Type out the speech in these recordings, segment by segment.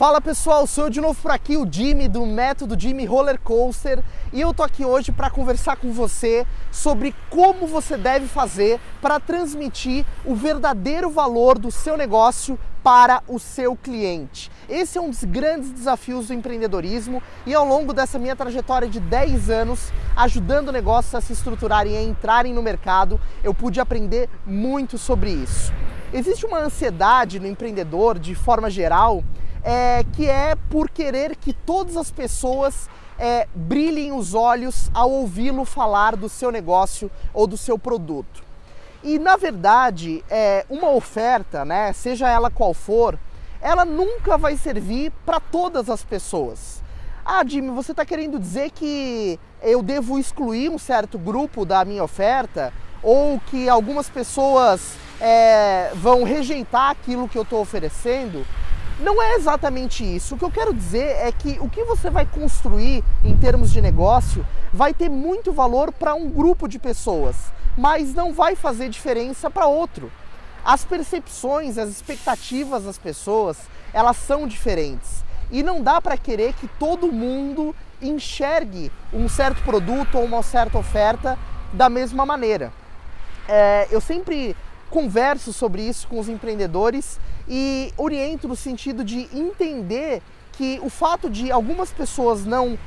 Fala pessoal, sou eu de novo por aqui, o Jimmy do Método Jimmy Roller Coaster, e eu tô aqui hoje para conversar com você sobre como você deve fazer para transmitir o verdadeiro valor do seu negócio para o seu cliente. Esse é um dos grandes desafios do empreendedorismo e ao longo dessa minha trajetória de 10 anos, ajudando negócios a se estruturarem e a entrarem no mercado, eu pude aprender muito sobre isso. Existe uma ansiedade no empreendedor, de forma geral, é, que é por querer que todas as pessoas é, brilhem os olhos ao ouvi-lo falar do seu negócio ou do seu produto. E na verdade, é, uma oferta, né, seja ela qual for, ela nunca vai servir para todas as pessoas. Ah, Jimmy, você está querendo dizer que eu devo excluir um certo grupo da minha oferta? Ou que algumas pessoas é, vão rejeitar aquilo que eu estou oferecendo? Não é exatamente isso. O que eu quero dizer é que o que você vai construir em termos de negócio vai ter muito valor para um grupo de pessoas, mas não vai fazer diferença para outro. As percepções, as expectativas das pessoas, elas são diferentes. E não dá para querer que todo mundo enxergue um certo produto ou uma certa oferta da mesma maneira. É, eu sempre converso sobre isso com os empreendedores e oriento no sentido de entender que o fato de algumas pessoas não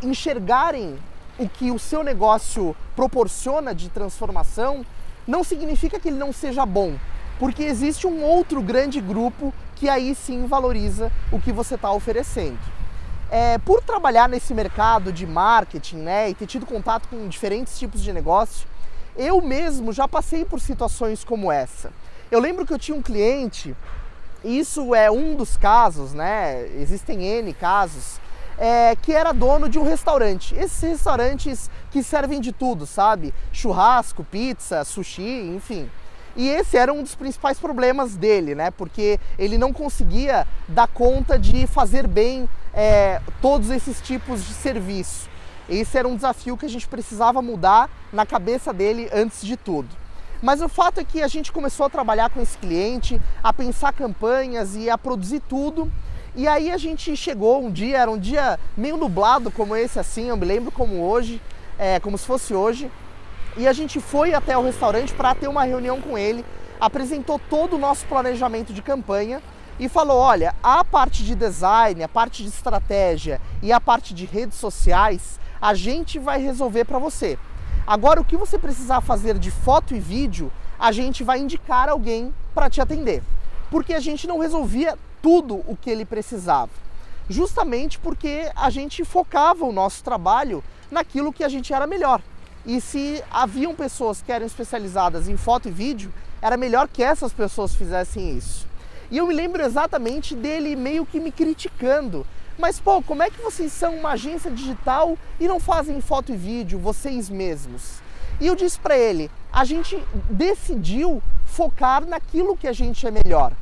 enxergarem o que o seu negócio proporciona de transformação não significa que ele não seja bom, porque existe um outro grande grupo que aí sim valoriza o que você está oferecendo. É, por trabalhar nesse mercado de marketing né, e ter tido contato com diferentes tipos de negócio, eu mesmo já passei por situações como essa. Eu lembro que eu tinha um cliente, isso é um dos casos, né? Existem N casos, é, que era dono de um restaurante. Esses restaurantes que servem de tudo, sabe? Churrasco, pizza, sushi, enfim. E esse era um dos principais problemas dele, né? Porque ele não conseguia dar conta de fazer bem é, todos esses tipos de serviço. Esse era um desafio que a gente precisava mudar na cabeça dele antes de tudo. Mas o fato é que a gente começou a trabalhar com esse cliente, a pensar campanhas e a produzir tudo. E aí a gente chegou um dia, era um dia meio nublado como esse assim, eu me lembro como hoje, é, como se fosse hoje. E a gente foi até o restaurante para ter uma reunião com ele, apresentou todo o nosso planejamento de campanha e falou: olha, a parte de design, a parte de estratégia e a parte de redes sociais a gente vai resolver para você. Agora, o que você precisar fazer de foto e vídeo, a gente vai indicar alguém para te atender. Porque a gente não resolvia tudo o que ele precisava. Justamente porque a gente focava o nosso trabalho naquilo que a gente era melhor. E se haviam pessoas que eram especializadas em foto e vídeo, era melhor que essas pessoas fizessem isso. E eu me lembro exatamente dele meio que me criticando, mas pô, como é que vocês são uma agência digital e não fazem foto e vídeo vocês mesmos? E eu disse para ele: a gente decidiu focar naquilo que a gente é melhor.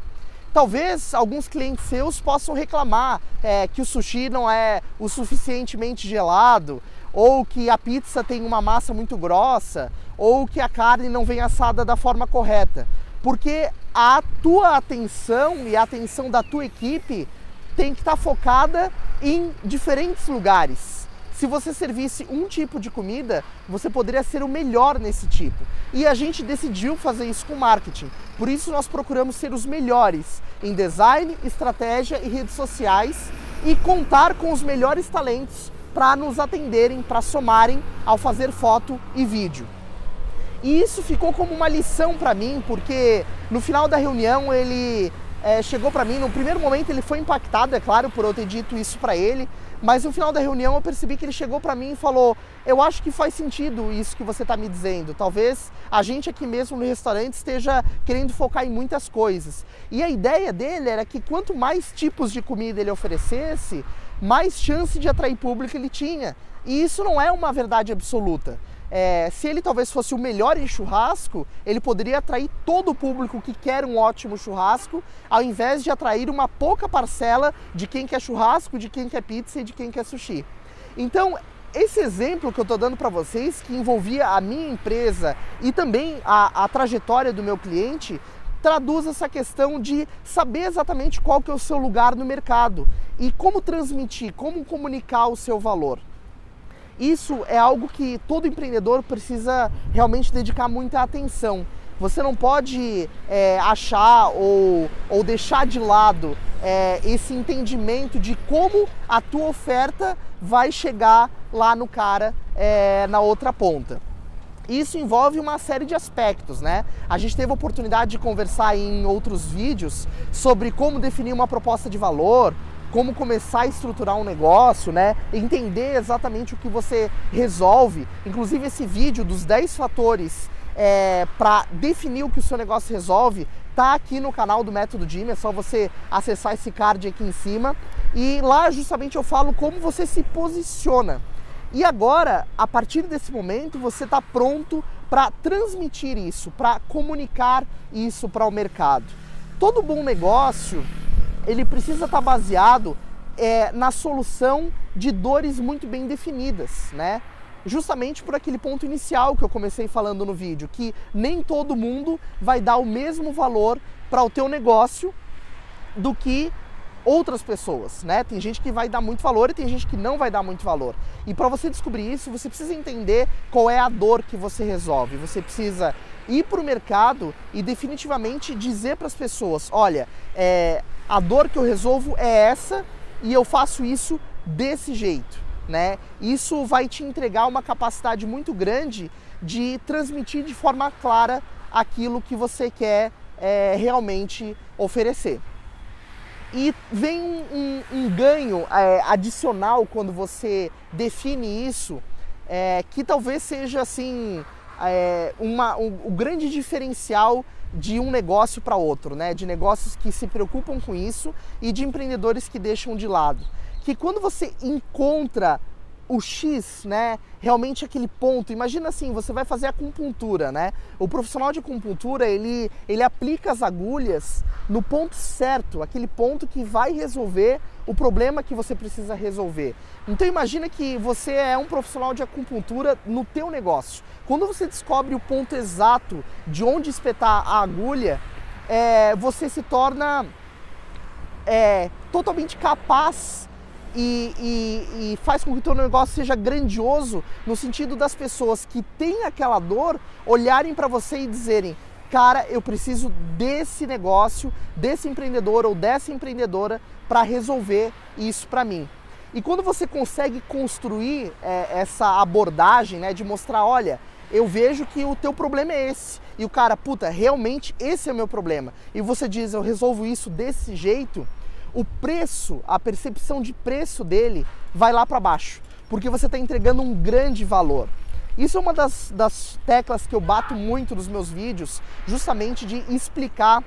Talvez alguns clientes seus possam reclamar é, que o sushi não é o suficientemente gelado, ou que a pizza tem uma massa muito grossa, ou que a carne não vem assada da forma correta. Porque a tua atenção e a atenção da tua equipe tem que estar tá focada em diferentes lugares. Se você servisse um tipo de comida, você poderia ser o melhor nesse tipo. E a gente decidiu fazer isso com marketing. Por isso nós procuramos ser os melhores em design, estratégia e redes sociais e contar com os melhores talentos para nos atenderem, para somarem ao fazer foto e vídeo. E isso ficou como uma lição para mim, porque no final da reunião ele é, chegou para mim, no primeiro momento ele foi impactado, é claro, por eu ter dito isso para ele, mas no final da reunião eu percebi que ele chegou para mim e falou: Eu acho que faz sentido isso que você está me dizendo. Talvez a gente aqui mesmo no restaurante esteja querendo focar em muitas coisas. E a ideia dele era que quanto mais tipos de comida ele oferecesse, mais chance de atrair público ele tinha. E isso não é uma verdade absoluta. É, se ele talvez fosse o melhor em churrasco, ele poderia atrair todo o público que quer um ótimo churrasco, ao invés de atrair uma pouca parcela de quem quer churrasco, de quem quer pizza e de quem quer sushi. Então, esse exemplo que eu estou dando para vocês, que envolvia a minha empresa e também a, a trajetória do meu cliente, traduz essa questão de saber exatamente qual que é o seu lugar no mercado e como transmitir, como comunicar o seu valor. Isso é algo que todo empreendedor precisa realmente dedicar muita atenção. Você não pode é, achar ou, ou deixar de lado é, esse entendimento de como a tua oferta vai chegar lá no cara é, na outra ponta. Isso envolve uma série de aspectos, né? A gente teve a oportunidade de conversar em outros vídeos sobre como definir uma proposta de valor, como começar a estruturar um negócio, né? Entender exatamente o que você resolve. Inclusive esse vídeo dos 10 fatores é, para definir o que o seu negócio resolve tá aqui no canal do Método Jimmy, é só você acessar esse card aqui em cima. E lá justamente eu falo como você se posiciona. E agora, a partir desse momento, você está pronto para transmitir isso, para comunicar isso para o mercado. Todo bom negócio ele precisa estar tá baseado é, na solução de dores muito bem definidas, né? Justamente por aquele ponto inicial que eu comecei falando no vídeo, que nem todo mundo vai dar o mesmo valor para o teu negócio do que outras pessoas, né? Tem gente que vai dar muito valor e tem gente que não vai dar muito valor. E para você descobrir isso, você precisa entender qual é a dor que você resolve. Você precisa ir para o mercado e definitivamente dizer para as pessoas: olha, é, a dor que eu resolvo é essa e eu faço isso desse jeito, né? Isso vai te entregar uma capacidade muito grande de transmitir de forma clara aquilo que você quer é, realmente oferecer. E vem um, um, um ganho é, adicional quando você define isso, é, que talvez seja assim é, uma, um, o grande diferencial de um negócio para outro, né? De negócios que se preocupam com isso e de empreendedores que deixam de lado. Que quando você encontra o X, né? Realmente aquele ponto. Imagina assim, você vai fazer acupuntura, né? O profissional de acupuntura, ele, ele aplica as agulhas no ponto certo, aquele ponto que vai resolver o problema que você precisa resolver. Então imagina que você é um profissional de acupuntura no teu negócio. Quando você descobre o ponto exato de onde espetar a agulha, é, você se torna é, totalmente capaz e, e, e, faz com que o teu negócio seja grandioso no sentido das pessoas que têm aquela dor olharem para você e dizerem cara, eu preciso desse negócio, desse empreendedor ou dessa empreendedora para resolver isso para mim. E quando você consegue construir é, essa abordagem, né, de mostrar, olha, eu vejo que o teu problema é esse. E o cara, puta, realmente esse é o meu problema. E você diz, eu resolvo isso desse jeito o preço, a percepção de preço dele vai lá para baixo, porque você está entregando um grande valor. Isso é uma das, das teclas que eu bato muito nos meus vídeos, justamente de explicar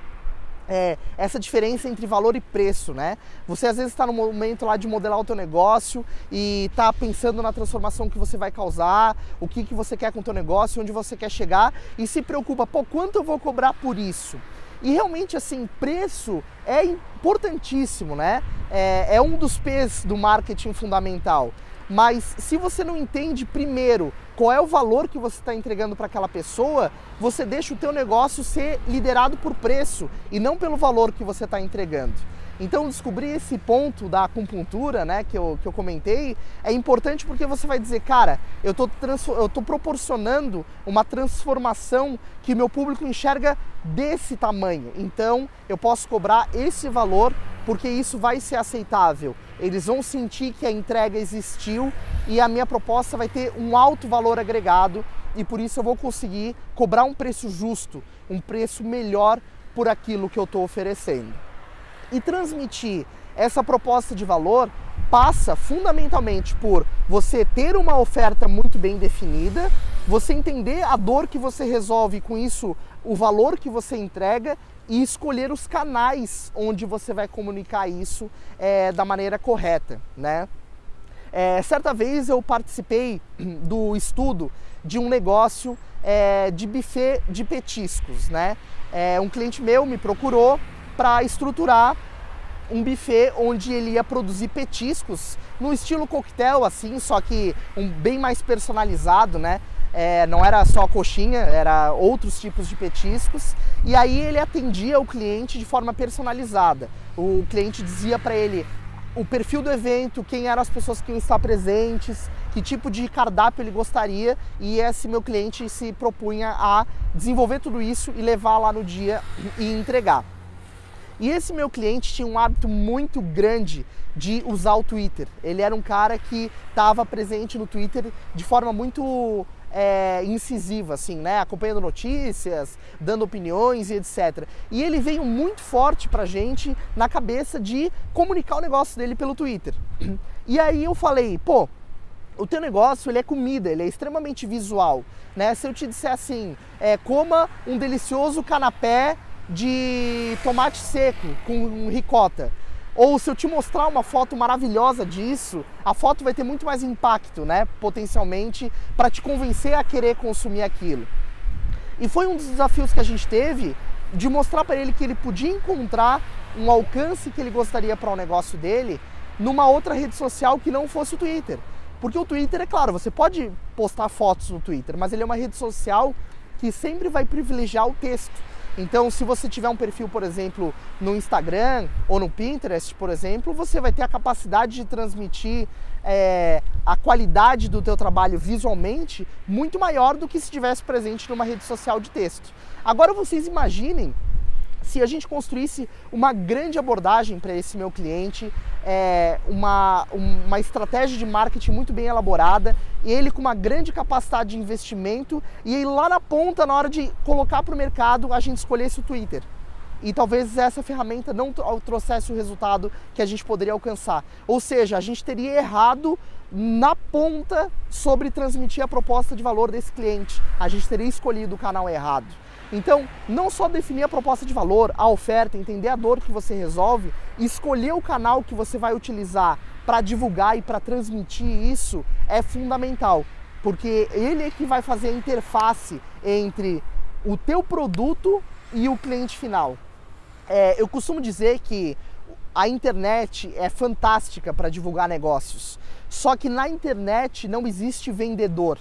é, essa diferença entre valor e preço, né? Você às vezes está no momento lá de modelar o teu negócio e está pensando na transformação que você vai causar, o que, que você quer com o teu negócio, onde você quer chegar e se preocupa, pô, quanto eu vou cobrar por isso? E realmente, assim, preço é importantíssimo, né? É, é um dos P's do marketing fundamental. Mas se você não entende primeiro qual é o valor que você está entregando para aquela pessoa, você deixa o teu negócio ser liderado por preço e não pelo valor que você está entregando. Então descobrir esse ponto da acupuntura, né, que eu, que eu comentei, é importante porque você vai dizer, cara, eu tô, eu tô proporcionando uma transformação que meu público enxerga desse tamanho. Então eu posso cobrar esse valor porque isso vai ser aceitável. Eles vão sentir que a entrega existiu e a minha proposta vai ter um alto valor agregado e por isso eu vou conseguir cobrar um preço justo, um preço melhor por aquilo que eu estou oferecendo. E transmitir essa proposta de valor passa fundamentalmente por você ter uma oferta muito bem definida, você entender a dor que você resolve com isso o valor que você entrega e escolher os canais onde você vai comunicar isso é, da maneira correta, né? É, certa vez eu participei do estudo de um negócio é, de buffet de petiscos, né? Um cliente meu me procurou para estruturar um buffet onde ele ia produzir petiscos no estilo coquetel, assim, só que um bem mais personalizado, né? é, não era só coxinha, era outros tipos de petiscos. E aí ele atendia o cliente de forma personalizada. O cliente dizia para ele o perfil do evento, quem eram as pessoas que iam estar presentes, que tipo de cardápio ele gostaria e esse meu cliente se propunha a desenvolver tudo isso e levar lá no dia e entregar. E esse meu cliente tinha um hábito muito grande de usar o Twitter. Ele era um cara que estava presente no Twitter de forma muito é, incisiva, assim, né? Acompanhando notícias, dando opiniões e etc. E ele veio muito forte pra gente na cabeça de comunicar o negócio dele pelo Twitter. E aí eu falei, pô, o teu negócio ele é comida, ele é extremamente visual, né? Se eu te disser assim, é, coma um delicioso canapé de tomate seco com ricota. Ou se eu te mostrar uma foto maravilhosa disso, a foto vai ter muito mais impacto, né? Potencialmente, para te convencer a querer consumir aquilo. E foi um dos desafios que a gente teve de mostrar para ele que ele podia encontrar um alcance que ele gostaria para o negócio dele numa outra rede social que não fosse o Twitter. Porque o Twitter, é claro, você pode postar fotos no Twitter, mas ele é uma rede social que sempre vai privilegiar o texto. Então, se você tiver um perfil, por exemplo, no Instagram ou no Pinterest, por exemplo, você vai ter a capacidade de transmitir é, a qualidade do teu trabalho visualmente muito maior do que se estivesse presente numa rede social de texto. Agora vocês imaginem se a gente construísse uma grande abordagem para esse meu cliente, é, uma, uma estratégia de marketing muito bem elaborada, ele com uma grande capacidade de investimento, e aí lá na ponta, na hora de colocar para o mercado, a gente escolhesse o Twitter. E talvez essa ferramenta não trouxesse o resultado que a gente poderia alcançar. Ou seja, a gente teria errado na ponta sobre transmitir a proposta de valor desse cliente. A gente teria escolhido o canal errado. Então, não só definir a proposta de valor, a oferta, entender a dor que você resolve, escolher o canal que você vai utilizar para divulgar e para transmitir isso é fundamental, porque ele é que vai fazer a interface entre o teu produto e o cliente final. É, eu costumo dizer que a internet é fantástica para divulgar negócios, só que na internet não existe vendedor.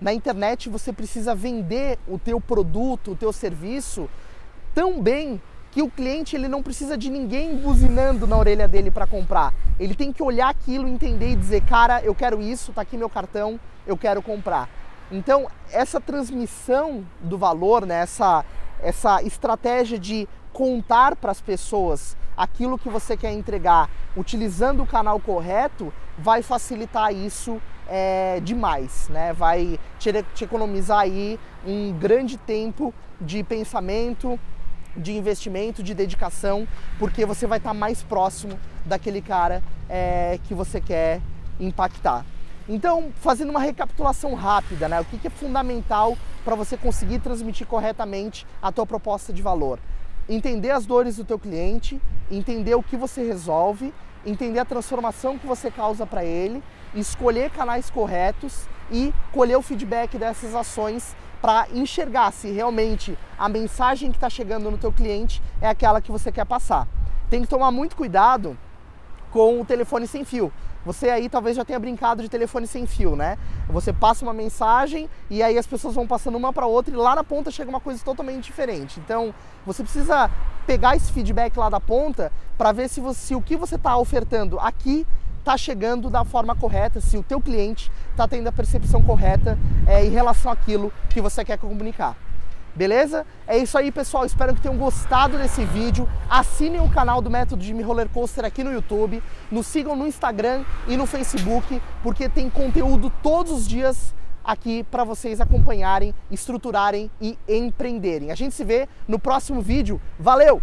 Na internet você precisa vender o teu produto, o teu serviço tão bem que o cliente ele não precisa de ninguém buzinando na orelha dele para comprar. Ele tem que olhar aquilo, entender e dizer, cara, eu quero isso, tá aqui meu cartão, eu quero comprar. Então, essa transmissão do valor, né, essa, essa estratégia de contar para as pessoas aquilo que você quer entregar, utilizando o canal correto, vai facilitar isso é, demais, né? Vai te, te economizar aí um grande tempo de pensamento, de investimento, de dedicação, porque você vai estar mais próximo daquele cara é, que você quer impactar. Então, fazendo uma recapitulação rápida, né? O que, que é fundamental para você conseguir transmitir corretamente a tua proposta de valor? Entender as dores do teu cliente, entender o que você resolve, entender a transformação que você causa para ele escolher canais corretos e colher o feedback dessas ações para enxergar se realmente a mensagem que está chegando no teu cliente é aquela que você quer passar. Tem que tomar muito cuidado com o telefone sem fio. Você aí talvez já tenha brincado de telefone sem fio, né? Você passa uma mensagem e aí as pessoas vão passando uma para outra e lá na ponta chega uma coisa totalmente diferente. Então, você precisa pegar esse feedback lá da ponta para ver se, você, se o que você está ofertando aqui está chegando da forma correta, se o teu cliente está tendo a percepção correta é, em relação àquilo que você quer comunicar. Beleza? É isso aí, pessoal. Espero que tenham gostado desse vídeo. Assinem o canal do Método Jimmy Roller Coaster aqui no YouTube. Nos sigam no Instagram e no Facebook, porque tem conteúdo todos os dias aqui para vocês acompanharem, estruturarem e empreenderem. A gente se vê no próximo vídeo. Valeu!